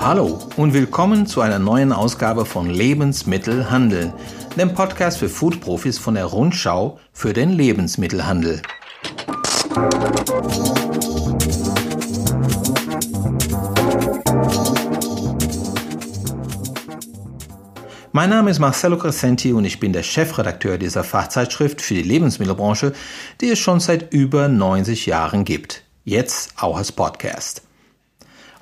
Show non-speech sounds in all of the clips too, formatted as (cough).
Hallo und willkommen zu einer neuen Ausgabe von Lebensmittelhandel, dem Podcast für Foodprofis von der Rundschau für den Lebensmittelhandel. Mein Name ist Marcelo Crescenti und ich bin der Chefredakteur dieser Fachzeitschrift für die Lebensmittelbranche, die es schon seit über 90 Jahren gibt. Jetzt auch als Podcast.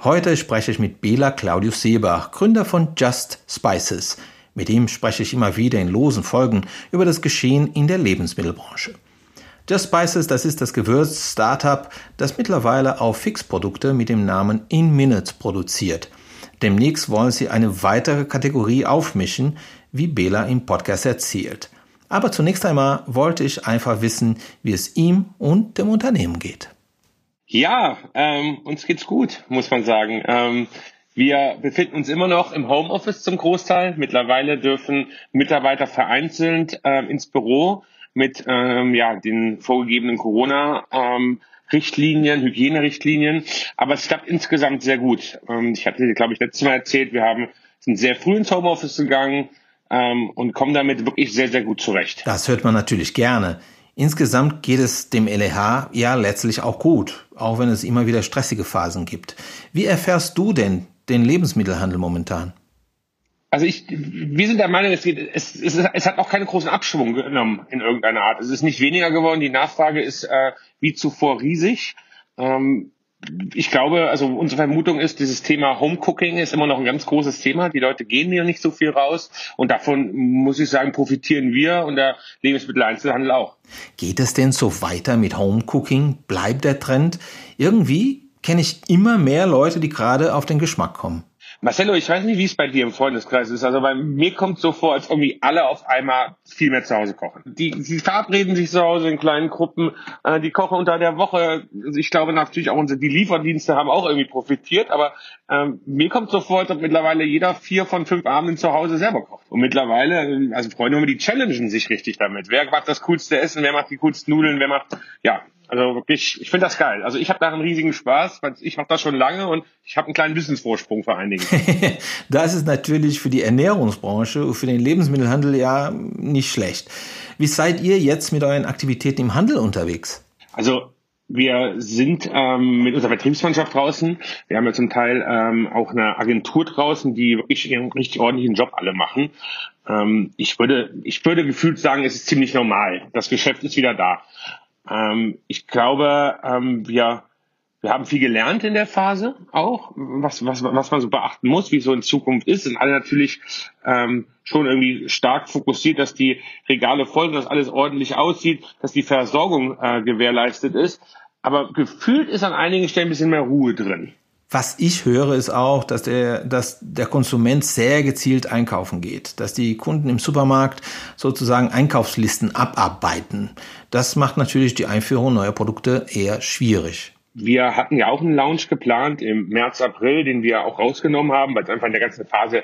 Heute spreche ich mit Bela Claudius Seebach, Gründer von Just Spices. Mit ihm spreche ich immer wieder in losen Folgen über das Geschehen in der Lebensmittelbranche. Just Spices, das ist das Gewürz-Startup, das mittlerweile auch Fixprodukte mit dem Namen In Minutes produziert. Demnächst wollen sie eine weitere Kategorie aufmischen, wie Bela im Podcast erzählt. Aber zunächst einmal wollte ich einfach wissen, wie es ihm und dem Unternehmen geht. Ja, ähm, uns geht's gut, muss man sagen. Ähm, wir befinden uns immer noch im Homeoffice zum Großteil. Mittlerweile dürfen Mitarbeiter vereinzelt äh, ins Büro mit ähm, ja, den vorgegebenen Corona. Ähm, Richtlinien, Hygienerichtlinien, aber es klappt insgesamt sehr gut. Ähm, ich hatte, glaube ich, letztes Mal erzählt, wir haben sind sehr früh ins Homeoffice gegangen ähm, und kommen damit wirklich sehr, sehr gut zurecht. Das hört man natürlich gerne. Insgesamt geht es dem LEH ja letztlich auch gut, auch wenn es immer wieder stressige Phasen gibt. Wie erfährst du denn den Lebensmittelhandel momentan? Also ich, wir sind der Meinung, es, geht, es, es, es hat auch keine großen Abschwung genommen in irgendeiner Art. Es ist nicht weniger geworden. Die Nachfrage ist äh, wie zuvor riesig. Ähm, ich glaube, also unsere Vermutung ist, dieses Thema Homecooking ist immer noch ein ganz großes Thema. Die Leute gehen ja nicht so viel raus und davon muss ich sagen, profitieren wir und der Lebensmitteleinzelhandel auch. Geht es denn so weiter mit Homecooking? Bleibt der Trend? Irgendwie kenne ich immer mehr Leute, die gerade auf den Geschmack kommen. Marcello, ich weiß nicht, wie es bei dir im Freundeskreis ist. Also bei mir kommt so vor, als irgendwie alle auf einmal viel mehr zu Hause kochen. Die, die verabreden sich zu Hause in kleinen Gruppen, äh, die kochen unter der Woche. Also ich glaube natürlich auch unsere die Lieferdienste haben auch irgendwie profitiert, aber ähm, mir kommt so vor, als ob mittlerweile jeder vier von fünf Abenden zu Hause selber kocht. Und mittlerweile, also Freunde, die challengen sich richtig damit. Wer macht das coolste Essen, wer macht die coolsten Nudeln, wer macht, ja, also wirklich, ich finde das geil. Also ich habe da einen riesigen Spaß, weil ich mache das schon lange und ich habe einen kleinen Wissensvorsprung vor allen Dingen. (laughs) das ist natürlich für die Ernährungsbranche und für den Lebensmittelhandel ja nicht schlecht. Wie seid ihr jetzt mit euren Aktivitäten im Handel unterwegs? Also wir sind ähm, mit unserer Vertriebsmannschaft draußen. Wir haben ja zum Teil ähm, auch eine Agentur draußen, die wirklich ihren richtig ordentlichen Job alle machen. Ähm, ich würde, ich würde gefühlt sagen, es ist ziemlich normal. Das Geschäft ist wieder da. Ähm, ich glaube, ähm, wir, wir haben viel gelernt in der Phase auch, was, was, was man so beachten muss, wie so in Zukunft ist. Sind alle natürlich ähm, schon irgendwie stark fokussiert, dass die Regale voll sind, dass alles ordentlich aussieht, dass die Versorgung äh, gewährleistet ist. Aber gefühlt ist an einigen Stellen ein bisschen mehr Ruhe drin. Was ich höre, ist auch, dass der, dass der Konsument sehr gezielt einkaufen geht, dass die Kunden im Supermarkt sozusagen Einkaufslisten abarbeiten. Das macht natürlich die Einführung neuer Produkte eher schwierig. Wir hatten ja auch einen Launch geplant im März, April, den wir auch rausgenommen haben, weil es einfach in der ganzen Phase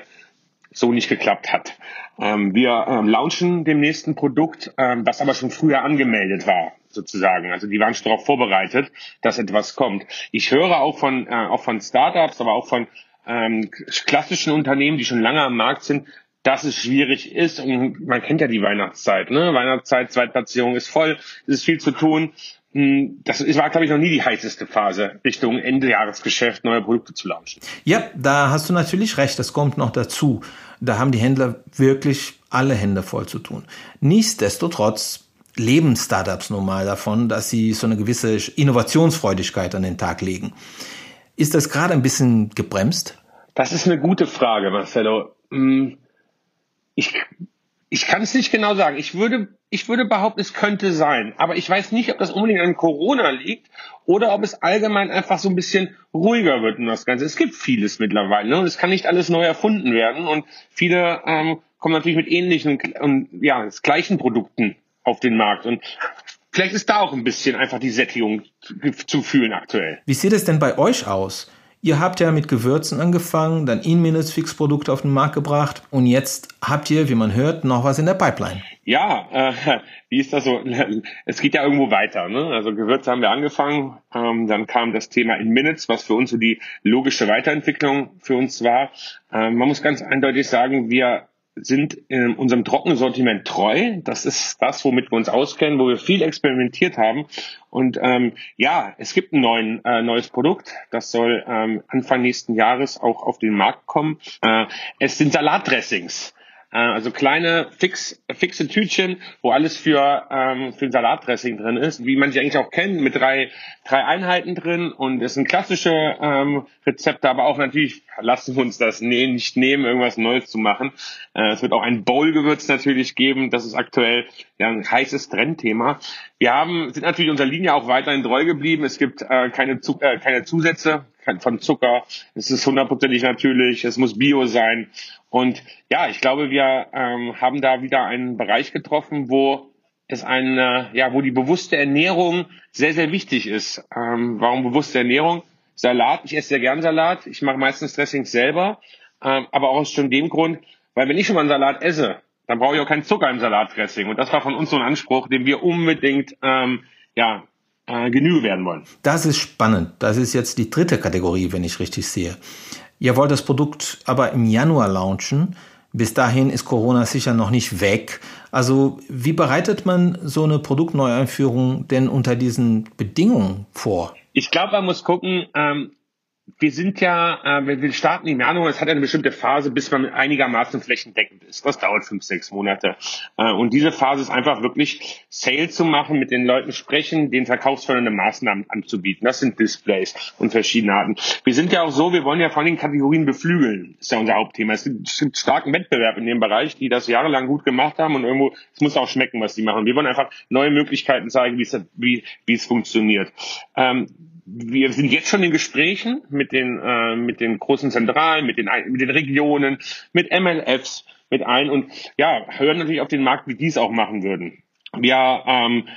so nicht geklappt hat. Ähm, wir ähm, launchen dem nächsten Produkt, ähm, das aber schon früher angemeldet war sozusagen. Also die waren schon darauf vorbereitet, dass etwas kommt. Ich höre auch von, äh, auch von Startups, aber auch von ähm, klassischen Unternehmen, die schon lange am Markt sind, dass es schwierig ist. Und man kennt ja die Weihnachtszeit. Ne? Weihnachtszeit, Zweitplatzierung ist voll, es ist viel zu tun. Hm, das war, glaube ich, noch nie die heißeste Phase, Richtung Endejahresgeschäft neue Produkte zu launchen. Ja, da hast du natürlich recht. Das kommt noch dazu. Da haben die Händler wirklich alle Hände voll zu tun. Nichtsdestotrotz leben Startups nun mal davon, dass sie so eine gewisse Innovationsfreudigkeit an den Tag legen. Ist das gerade ein bisschen gebremst? Das ist eine gute Frage, Marcelo. Hm, ich, ich kann es nicht genau sagen. Ich würde, ich würde behaupten, es könnte sein. Aber ich weiß nicht, ob das unbedingt an Corona liegt oder ob es allgemein einfach so ein bisschen ruhiger wird in das Ganze. Es gibt vieles mittlerweile ne? und es kann nicht alles neu erfunden werden und viele ähm, kommen natürlich mit ähnlichen und ja, gleichen Produkten auf den Markt. Und vielleicht ist da auch ein bisschen einfach die Sättigung zu fühlen aktuell. Wie sieht es denn bei euch aus? Ihr habt ja mit Gewürzen angefangen, dann In-Minutes Fix-Produkte auf den Markt gebracht und jetzt habt ihr, wie man hört, noch was in der Pipeline. Ja, äh, (laughs) wie ist das so? (laughs) Es geht ja irgendwo weiter. Ne? Also Gewürze haben wir angefangen, ähm, dann kam das Thema In-Minutes, was für uns so die logische Weiterentwicklung für uns war. Ähm, man muss ganz eindeutig sagen, wir sind in unserem Trockensortiment treu. Das ist das, womit wir uns auskennen, wo wir viel experimentiert haben. Und ähm, ja, es gibt ein neuen, äh, neues Produkt. Das soll ähm, Anfang nächsten Jahres auch auf den Markt kommen. Äh, es sind Salatdressings. Äh, also kleine fix, fixe Tütchen, wo alles für, ähm, für ein Salatdressing drin ist, wie man sie eigentlich auch kennt, mit drei, drei Einheiten drin. Und es sind klassische ähm, Rezepte, aber auch natürlich lassen wir uns das ne nicht nehmen, irgendwas Neues zu machen. Äh, es wird auch ein Bowl-Gewürz natürlich geben. Das ist aktuell ja ein heißes Trendthema. Wir haben, sind natürlich unserer Linie auch weiterhin treu geblieben. Es gibt äh, keine, äh, keine Zusätze von Zucker. Es ist hundertprozentig natürlich. Es muss Bio sein. Und ja, ich glaube, wir ähm, haben da wieder einen Bereich getroffen, wo es eine, ja, wo die bewusste Ernährung sehr, sehr wichtig ist. Ähm, warum bewusste Ernährung? Salat, ich esse sehr gern Salat. Ich mache meistens Dressings selber. Ähm, aber auch aus schon dem Grund, weil wenn ich schon mal einen Salat esse, dann brauche ich auch keinen Zucker im Salatdressing. Und das war von uns so ein Anspruch, den wir unbedingt ähm, ja, äh, Genüge werden wollen. Das ist spannend. Das ist jetzt die dritte Kategorie, wenn ich richtig sehe. Ihr wollt das Produkt aber im Januar launchen. Bis dahin ist Corona sicher noch nicht weg. Also wie bereitet man so eine Produktneueinführung denn unter diesen Bedingungen vor? Ich glaube, man muss gucken, ähm, wir sind ja, äh, wir starten im Januar, es hat eine bestimmte Phase, bis man einigermaßen flächendeckend ist. Das dauert fünf, sechs Monate. Äh, und diese Phase ist einfach wirklich Sale zu machen, mit den Leuten sprechen, den verkaufsfördernde Maßnahmen anzubieten. Das sind Displays und verschiedene Arten. Wir sind ja auch so, wir wollen ja vor allem Kategorien beflügeln. Ist ja unser Hauptthema. Es gibt, es gibt starken Wettbewerb in dem Bereich, die das jahrelang gut gemacht haben und irgendwo, es muss auch schmecken, was die machen. Wir wollen einfach neue Möglichkeiten zeigen, wie es, wie es funktioniert. Ähm, wir sind jetzt schon in Gesprächen mit den, äh, mit den großen Zentralen, mit den, mit den Regionen, mit MLFs, mit allen und ja, hören natürlich auf den Markt, wie die es auch machen würden. Wir ähm,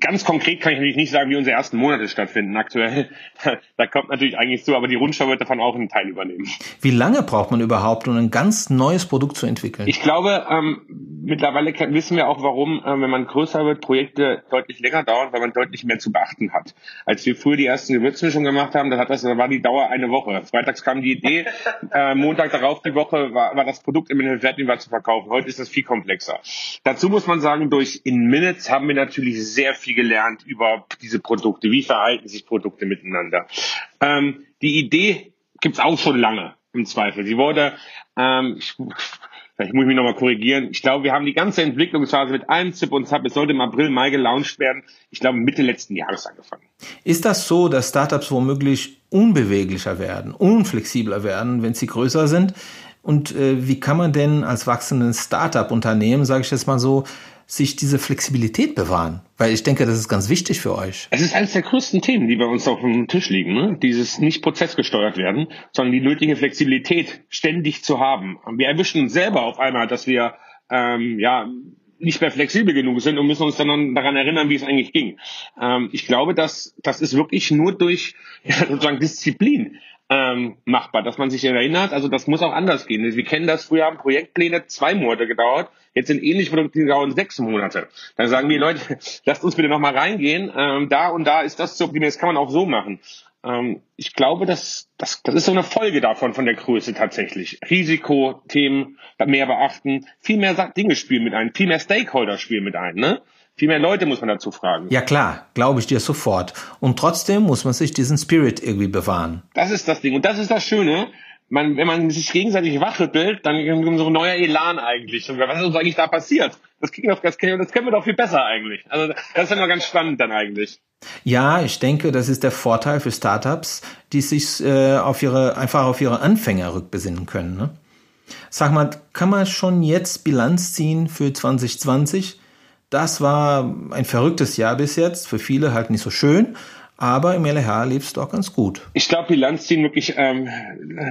ganz konkret kann ich natürlich nicht sagen, wie unsere ersten Monate stattfinden aktuell. (laughs) da kommt natürlich eigentlich zu, aber die Rundschau wird davon auch einen Teil übernehmen. Wie lange braucht man überhaupt, um ein ganz neues Produkt zu entwickeln? Ich glaube, ähm, mittlerweile wissen wir auch, warum, äh, wenn man größer wird, Projekte deutlich länger dauern, weil man deutlich mehr zu beachten hat. Als wir früher die ersten Gewürzmischungen gemacht haben, dann hat das, da war die Dauer eine Woche. Freitags kam die Idee, (laughs) äh, Montag darauf die Woche war, war das Produkt im fertig war zu verkaufen. Heute ist das viel komplexer. Dazu muss man sagen, durch In Minutes haben wir natürlich sehr viel gelernt über diese Produkte. Wie verhalten sich Produkte miteinander? Ähm, die Idee gibt's auch schon lange im Zweifel. Sie wurde, ähm, ich, vielleicht muss ich mich nochmal korrigieren. Ich glaube, wir haben die ganze Entwicklungsphase mit allem Zip und Zap, es sollte im April, Mai gelauncht werden. Ich glaube, Mitte letzten Jahres angefangen. Ist das so, dass Startups womöglich unbeweglicher werden, unflexibler werden, wenn sie größer sind? Und äh, wie kann man denn als wachsendes Startup-Unternehmen, sage ich jetzt mal so, sich diese Flexibilität bewahren? Weil ich denke, das ist ganz wichtig für euch. Es ist eines der größten Themen, die bei uns auf dem Tisch liegen. Ne? Dieses nicht prozessgesteuert werden, sondern die nötige Flexibilität ständig zu haben. Wir erwischen uns selber auf einmal, dass wir ähm, ja nicht mehr flexibel genug sind und müssen uns dann daran erinnern, wie es eigentlich ging. Ähm, ich glaube, dass das ist wirklich nur durch (laughs) ja, sozusagen Disziplin ähm, machbar, dass man sich erinnert. Also das muss auch anders gehen. Wir kennen das, früher haben Projektpläne zwei Monate gedauert, jetzt sind ähnliche Produkte, die dauern sechs Monate. Dann sagen wir, Leute, (laughs) lasst uns bitte nochmal reingehen. Ähm, da und da ist das zu optimieren, das kann man auch so machen. Ähm, ich glaube, dass das, das ist so eine Folge davon, von der Größe tatsächlich. Risikothemen mehr beachten, viel mehr Dinge spielen mit ein, viel mehr Stakeholder spielen mit ein. Ne? Viel mehr Leute muss man dazu fragen. Ja klar, glaube ich dir sofort. Und trotzdem muss man sich diesen Spirit irgendwie bewahren. Das ist das Ding. Und das ist das Schöne. Man, wenn man sich gegenseitig wachrüttelt, dann kommt so ein neuer Elan eigentlich. Und was ist uns eigentlich da passiert? Das, kriegen wir, das, können, das können wir doch viel besser eigentlich. Also das ist immer ganz spannend dann eigentlich. Ja, ich denke, das ist der Vorteil für Startups, die sich äh, auf ihre, einfach auf ihre Anfänger rückbesinnen können. Ne? Sag mal, kann man schon jetzt Bilanz ziehen für 2020? Das war ein verrücktes Jahr bis jetzt, für viele halt nicht so schön, aber im LH lief es doch ganz gut. Ich glaube, Bilanz ziehen wirklich ähm,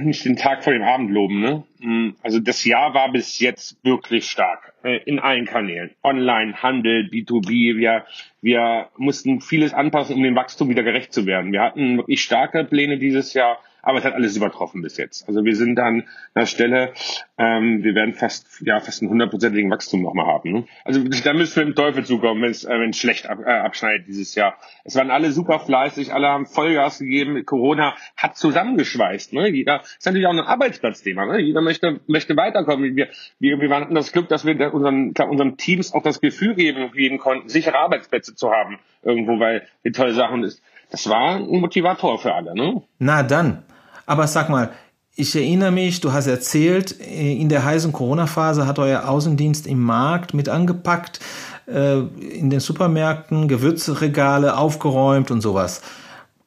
nicht den Tag vor dem Abend loben. Ne? Mm, also das Jahr war bis jetzt wirklich stark in allen Kanälen. Online, Handel, B2B. Wir, wir mussten vieles anpassen, um dem Wachstum wieder gerecht zu werden. Wir hatten wirklich starke Pläne dieses Jahr Aber es hat alles übertroffen bis jetzt. Also wir sind an einer Stelle, ähm, wir werden fast, ja, fast einen hundertprozentigen Wachstum nochmal haben. Ne? Also da müssen wir im Teufel zukommen, wenn es äh, schlecht ab, äh, abschneidet dieses Jahr. Es waren alle super fleißig, alle haben Vollgas gegeben. Corona hat zusammengeschweißt. Ne? Jeder ist natürlich auch ein Arbeitsplatzthema. Ne? Jeder möchte, möchte weiterkommen. Wir, wir, wir hatten das Glück, dass wir unseren, unseren Teams auch das Gefühl geben, geben konnten, sichere Arbeitsplätze zu haben irgendwo, weil die tolle Sachen ist. Das war ein Motivator für alle. Ne? Na dann. Aber sag mal, ich erinnere mich, du hast erzählt, in der heißen Corona-Phase hat euer Außendienst im Markt mit angepackt, äh, in den Supermärkten Gewürzregale aufgeräumt und sowas.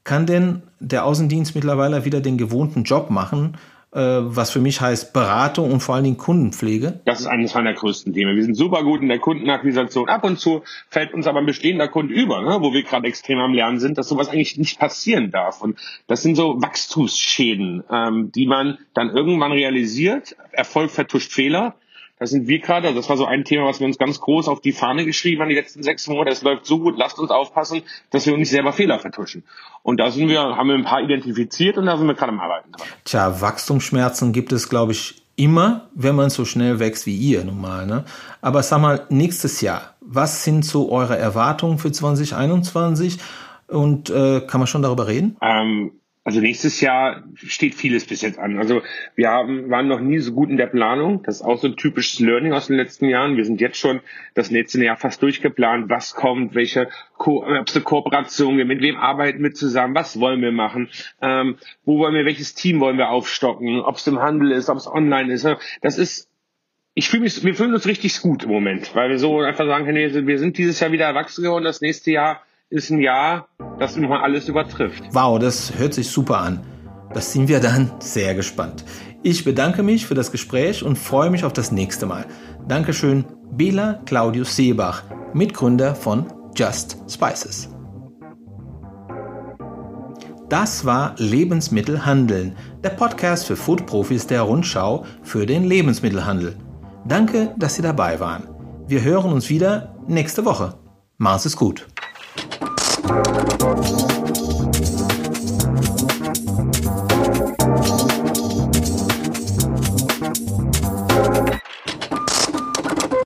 Kann denn der Außendienst mittlerweile wieder den gewohnten Job machen? Äh, was für mich heißt Beratung und vor allen Dingen Kundenpflege? Das ist eines meiner größten Themen. Wir sind super gut in der Kundenakquisition. Ab und zu fällt uns aber ein bestehender Kunde über, ne, wo wir gerade extrem am Lernen sind, dass sowas eigentlich nicht passieren darf. Und das sind so Wachstumsschäden, ähm, die man dann irgendwann realisiert. Erfolg vertuscht Fehler. Da sind wir gerade, also das war so ein Thema, was wir uns ganz groß auf die Fahne geschrieben haben die letzten sechs Monate. Es läuft so gut, lasst uns aufpassen, dass wir uns nicht selber Fehler vertuschen. Und da sind wir, haben wir ein paar identifiziert und da sind wir gerade am Arbeiten dran. Tja, Wachstumsschmerzen gibt es, glaube ich, immer, wenn man so schnell wächst wie ihr normal. Ne? Aber sag mal, nächstes Jahr, was sind so eure Erwartungen für 2021? Und äh, kann man schon darüber reden? Ähm, also nächstes Jahr steht vieles bis jetzt an. Also wir haben, waren noch nie so gut in der Planung. Das ist auch so ein typisches Learning aus den letzten Jahren. Wir sind jetzt schon das nächste Jahr fast durchgeplant. Was kommt? Welche Ko Kooperationen? Mit wem arbeiten wir zusammen? Was wollen wir machen? Ähm, wo wollen wir? Welches Team wollen wir aufstocken? Ob es im Handel ist, ob es online ist? Das ist ich fühle mich, wir fühlen uns richtig gut im Moment, weil wir so einfach sagen können, wir sind dieses Jahr wieder erwachsen geworden. Das nächste Jahr ist ein Jahr, das nochmal alles übertrifft. Wow, das hört sich super an. Das sind wir dann sehr gespannt. Ich bedanke mich für das Gespräch und freue mich auf das nächste Mal. Dankeschön, Bela Claudius Seebach, Mitgründer von Just Spices. Das war Lebensmittel handeln, der Podcast für Foodprofis der Rundschau für den Lebensmittelhandel. Danke, dass Sie dabei waren. Wir hören uns wieder nächste Woche. Mach's es gut. Thank you.